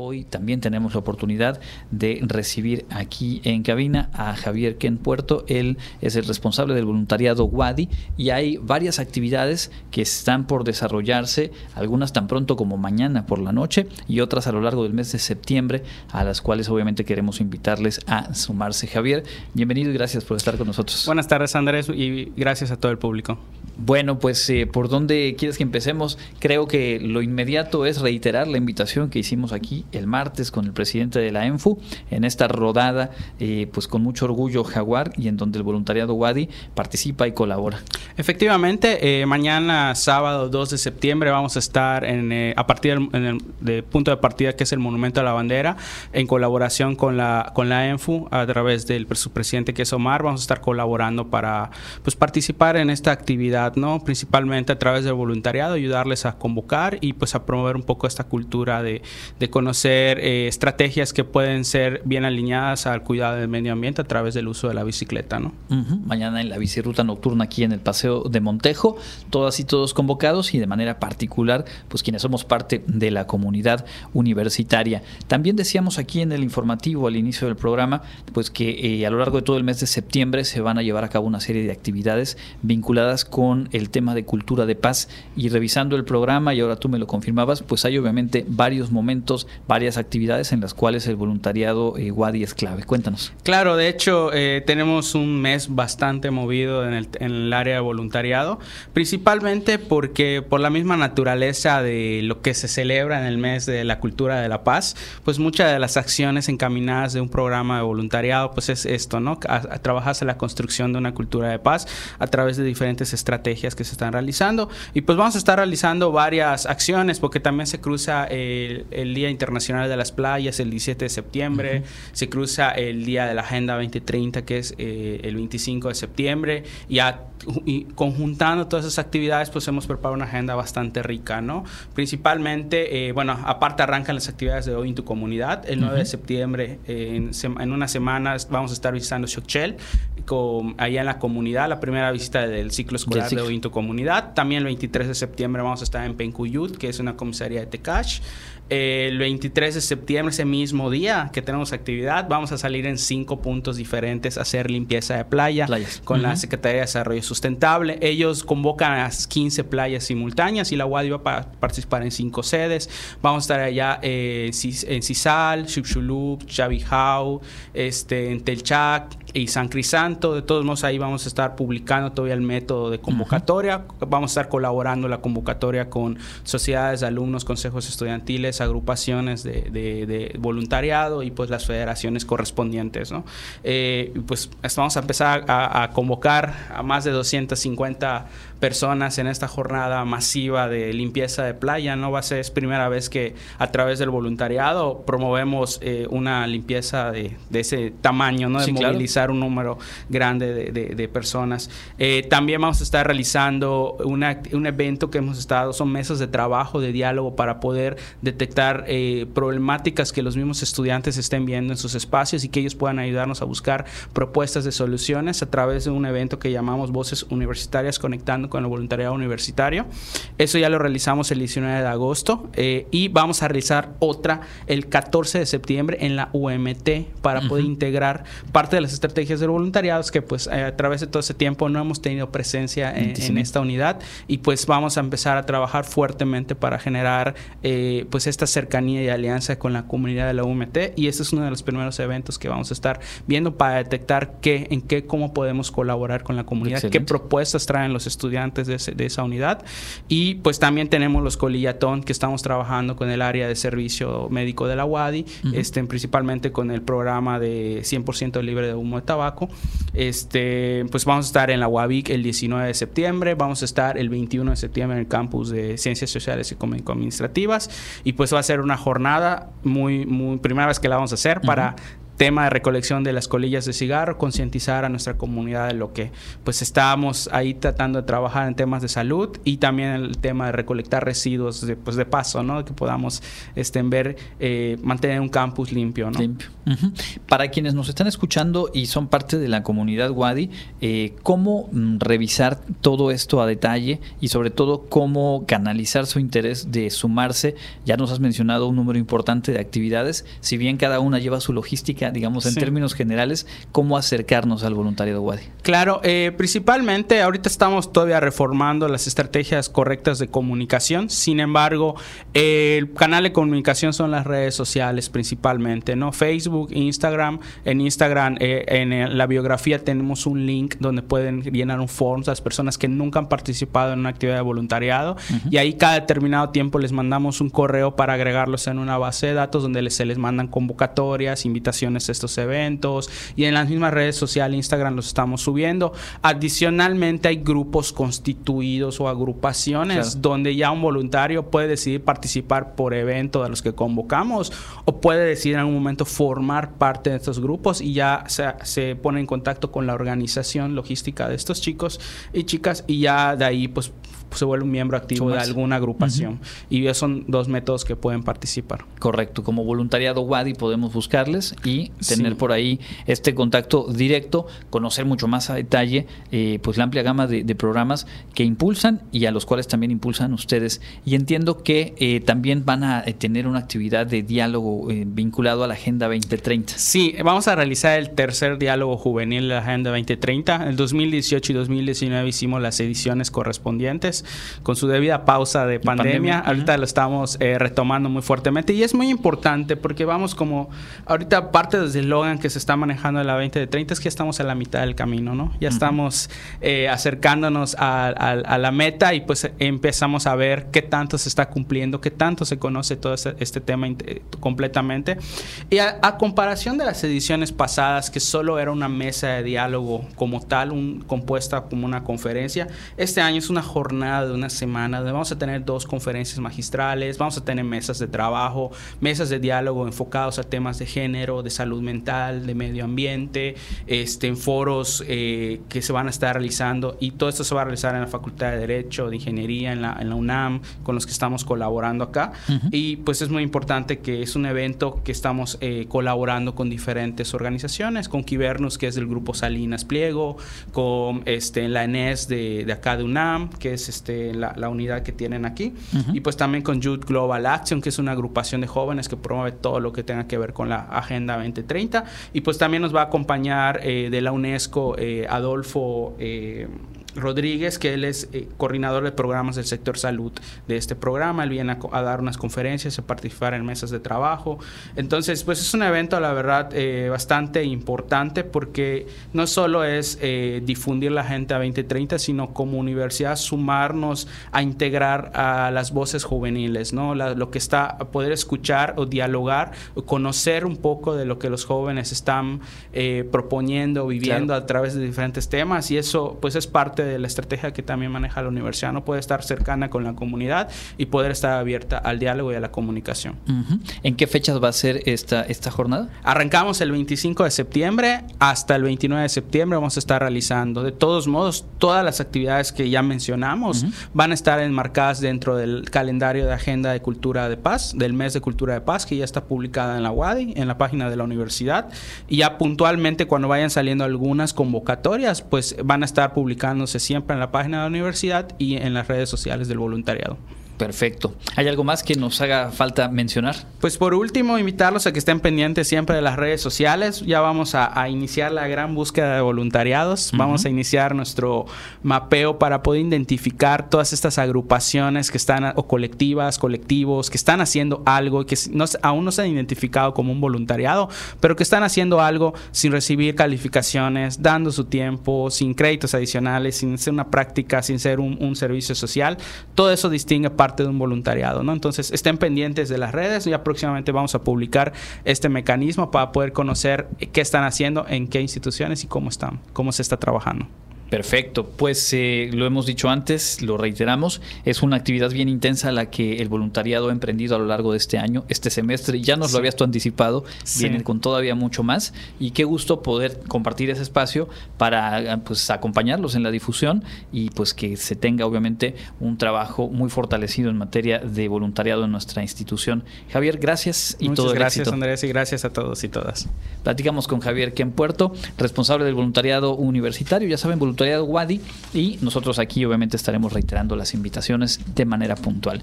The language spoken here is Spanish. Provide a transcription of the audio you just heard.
Hoy también tenemos la oportunidad de recibir aquí en cabina a Javier Ken Puerto. Él es el responsable del voluntariado WADI y hay varias actividades que están por desarrollarse, algunas tan pronto como mañana por la noche y otras a lo largo del mes de septiembre, a las cuales obviamente queremos invitarles a sumarse. Javier, bienvenido y gracias por estar con nosotros. Buenas tardes Andrés y gracias a todo el público. Bueno, pues eh, por dónde quieres que empecemos, creo que lo inmediato es reiterar la invitación que hicimos aquí el martes con el presidente de la ENFU en esta rodada, eh, pues con mucho orgullo Jaguar y en donde el voluntariado Wadi participa y colabora. Efectivamente, eh, mañana sábado 2 de septiembre vamos a estar en, a partir del punto de partida que es el Monumento a la Bandera en colaboración con la con la ENFU a través del su presidente que es Omar, vamos a estar colaborando para pues participar en esta actividad ¿no? Principalmente a través del voluntariado, ayudarles a convocar y pues a promover un poco esta cultura de, conocer eh, estrategias que pueden ser bien alineadas al cuidado del medio ambiente a través del uso de la bicicleta, ¿no? Mañana en la biciruta nocturna aquí en el Paseo de Montejo, todas y todos convocados y de manera particular, pues quienes somos parte de la comunidad universitaria. También decíamos aquí en el informativo al inicio del programa, pues que eh, a lo largo de todo el mes de septiembre se van a llevar a cabo una serie de actividades vinculadas con el tema de cultura de paz y revisando el programa, y ahora tú me lo confirmabas, pues hay obviamente varios momentos, varias actividades en las cuales el voluntariado eh, es clave. Cuéntanos. Claro, de hecho eh, tenemos un mes bastante movido en el, en el área de voluntariado, principalmente porque por la misma naturaleza de lo que se celebra en el mes de la cultura de la paz, pues muchas de las acciones encaminadas de un programa de voluntariado, pues es esto, ¿no? A, trabajarse la construcción de una cultura de paz a través de diferentes estrategias estrategias que se están realizando. Y pues vamos a estar realizando varias acciones porque también se cruza el, Día Internacional de las Playas el 17 de septiembre, se cruza el Día de la Agenda 2030 que es eh, el 25 de septiembre. Y, y, conjuntando todas esas actividades pues hemos preparado una agenda bastante rica, ¿no? Principalmente, eh, bueno, aparte arrancan las actividades de hoy en tu comunidad, el 9 de septiembre en, en unas semanas vamos a estar visitando Xochel, con, allá en la comunidad, la primera visita del ciclo escolar de hoy en tu comunidad. También el 23 de septiembre vamos a estar en Pencuyut, que es una comisaría de Tecash el 23 de septiembre, ese mismo día que tenemos actividad, vamos a salir en cinco puntos diferentes a hacer limpieza de playa con la Secretaría de Desarrollo Sustentable. Ellos convocan a 15 playas simultáneas y la UAD va a participar en cinco sedes. Vamos a estar allá eh, en Cisal, Xuxulup, Chavijau, este, en Telchac y San Crisanto. De todos modos, ahí vamos a estar publicando todavía el método de convocatoria. Vamos a estar colaborando la convocatoria con sociedades de alumnos, consejos estudiantiles agrupaciones de, voluntariado y pues las federaciones correspondientes. ¿no? Eh, pues vamos a empezar a, a, convocar a más de 250 personas en esta jornada masiva de limpieza de playa. No va a ser es primera vez que a través del voluntariado promovemos eh, una limpieza de, ese tamaño, ¿no? de movilizar un número grande de, personas. Eh, también vamos a estar realizando un evento que hemos estado, son mesas de trabajo, de diálogo para poder detectar eh, problemáticas que los mismos estudiantes estén viendo en sus espacios y que ellos puedan ayudarnos a buscar propuestas de soluciones a través de un evento que llamamos Voces Universitarias Conectando con el voluntariado universitario. Eso ya lo realizamos el 19 de agosto eh, y vamos a realizar otra el 14 de septiembre en la UMT para poder integrar parte de las estrategias del voluntariado que pues eh, a través de todo ese tiempo no hemos tenido presencia en, esta unidad y pues vamos a empezar a trabajar fuertemente para generar eh, pues esta cercanía y alianza con la comunidad de la UMT y este es uno de los primeros eventos que vamos a estar viendo para detectar qué, en qué, cómo podemos colaborar con la comunidad, qué propuestas traen los estudiantes antes de, esa unidad. Y pues también tenemos los colillatón que estamos trabajando con el área de servicio médico de la UADI, este, principalmente con el programa de 100% libre de humo de tabaco. Este, pues vamos a estar en la UABIC el 19 de septiembre, vamos a estar el 21 de septiembre en el campus de Ciencias Sociales y Administrativas y pues va a ser una jornada muy, muy primera vez que la vamos a hacer para tema de recolección de las colillas de cigarro, concientizar a nuestra comunidad de lo que pues estábamos ahí tratando de trabajar en temas de salud y también el tema de recolectar residuos de, pues de paso, ¿no? Que podamos este, ver, eh, mantener un campus limpio, ¿no? Limpio. Para quienes nos están escuchando y son parte de la comunidad Wadi, eh, ¿cómo mm, revisar todo esto a detalle y sobre todo cómo canalizar su interés de sumarse? Ya nos has mencionado un número importante de actividades, si bien cada una lleva su logística, digamos en términos generales, ¿cómo acercarnos al voluntariado Wadi? Claro, eh, principalmente ahorita estamos todavía reformando las estrategias correctas de comunicación, sin embargo, el canal de comunicación son las redes sociales principalmente, ¿no? Facebook, Instagram, en Instagram, eh, en la biografía tenemos un link donde pueden llenar un form las personas que nunca han participado en una actividad de voluntariado. Y ahí cada determinado tiempo les mandamos un correo para agregarlos en una base de datos donde se les mandan convocatorias, invitaciones estos eventos y en las mismas redes sociales, Instagram los estamos subiendo. Adicionalmente hay grupos constituidos o agrupaciones donde ya un voluntario puede decidir participar por evento de los que convocamos o puede decidir en algún momento formar parte de estos grupos y ya se, se pone en contacto con la organización logística de estos chicos y chicas y ya de ahí pues se vuelve un miembro activo de alguna agrupación. Y esos son dos métodos que pueden participar. Correcto. Como voluntariado WADI podemos buscarles y tener por ahí este contacto directo, conocer mucho más a detalle eh, pues la amplia gama de, programas que impulsan y a los cuales también impulsan ustedes. Y entiendo que eh, también van a eh, tener una actividad de diálogo vinculado a la Agenda 2030. Sí, vamos a realizar el tercer diálogo juvenil de la Agenda 2030. En el 2018 y 2019 hicimos las ediciones correspondientes con su debida pausa de pandemia. Ahorita lo estamos eh, retomando muy fuertemente y es muy importante porque vamos como, ahorita parte del eslogan que se está manejando en la 20 de 30 es que ya estamos a la mitad del camino, ¿no? Ya estamos eh, acercándonos a, la meta y pues empezamos a ver qué tanto se está cumpliendo, qué tanto se conoce todo este, este tema completamente. Y a, comparación de las ediciones pasadas, que solo era una mesa de diálogo como tal, un, compuesta como una conferencia, este año es una jornada de una semana donde vamos a tener dos conferencias magistrales, vamos a tener mesas de trabajo, mesas de diálogo enfocados a temas de género, de salud mental, de medio ambiente, este, en foros eh, que se van a estar realizando y todo esto se va a realizar en la Facultad de Derecho, de Ingeniería, en la, en la UNAM, con los que estamos colaborando acá. Y pues es muy importante que es un evento que estamos eh, colaborando con diferentes organizaciones, con Kibernus, que es del grupo Salinas Pliego, con este, la ENES de, de acá de UNAM, que es este, la, unidad que tienen aquí. Y pues también con Youth Global Action, que es una agrupación de jóvenes que promueve todo lo que tenga que ver con la Agenda 2030. Y pues también nos va a acompañar eh, de la UNESCO eh, Adolfo. Rodríguez, que él es eh, coordinador de programas del sector salud de este programa. Él viene a, dar unas conferencias, a participar en mesas de trabajo. Entonces, pues es un evento, la verdad, eh, bastante importante porque no solo es eh, difundir la gente a 2030, sino como universidad sumarnos a integrar a las voces juveniles, ¿no? lo que está, a poder escuchar o dialogar, o conocer un poco de lo que los jóvenes están proponiendo, viviendo a través de diferentes temas y eso, pues es parte de la estrategia que también maneja la universidad, no puede estar cercana con la comunidad y poder estar abierta al diálogo y a la comunicación. ¿En qué fechas va a ser esta, esta jornada? Arrancamos el 25 de septiembre hasta el 29 de septiembre vamos a estar realizando. De todos modos, todas las actividades que ya mencionamos van a estar enmarcadas dentro del calendario de Agenda de Cultura de Paz, del mes de Cultura de Paz, que ya está publicada en la UADI, en la página de la universidad. Y ya puntualmente cuando vayan saliendo algunas convocatorias, pues van a estar publicando siempre en la página de la universidad y en las redes sociales del voluntariado. Perfecto. ¿Hay algo más que nos haga falta mencionar? Pues por último, invitarlos a que estén pendientes siempre de las redes sociales. Ya vamos a, iniciar la gran búsqueda de voluntariados. Vamos a iniciar nuestro mapeo para poder identificar todas estas agrupaciones que están, o colectivas, colectivos, que están haciendo algo, que no, aún no se han identificado como un voluntariado, pero que están haciendo algo sin recibir calificaciones, dando su tiempo, sin créditos adicionales, sin ser una práctica, sin ser un, un servicio social. Todo eso distingue para de un voluntariado, ¿no? Entonces, estén pendientes de las redes, ya próximamente vamos a publicar este mecanismo para poder conocer qué están haciendo, en qué instituciones y cómo están, cómo se está trabajando. Perfecto, pues eh, lo hemos dicho antes, lo reiteramos, es una actividad bien intensa la que el voluntariado ha emprendido a lo largo de este año, este semestre, ya nos lo habías tú anticipado, vienen con todavía mucho más. Y qué gusto poder compartir ese espacio para pues acompañarlos en la difusión y pues que se tenga obviamente un trabajo muy fortalecido en materia de voluntariado en nuestra institución. Javier, gracias y Muchas todo gracias Andrés y gracias a todos y todas. Platicamos con Javier Ken Puerto, responsable del voluntariado universitario, ya saben, voluntariado Wadi y nosotros aquí obviamente estaremos reiterando las invitaciones de manera puntual.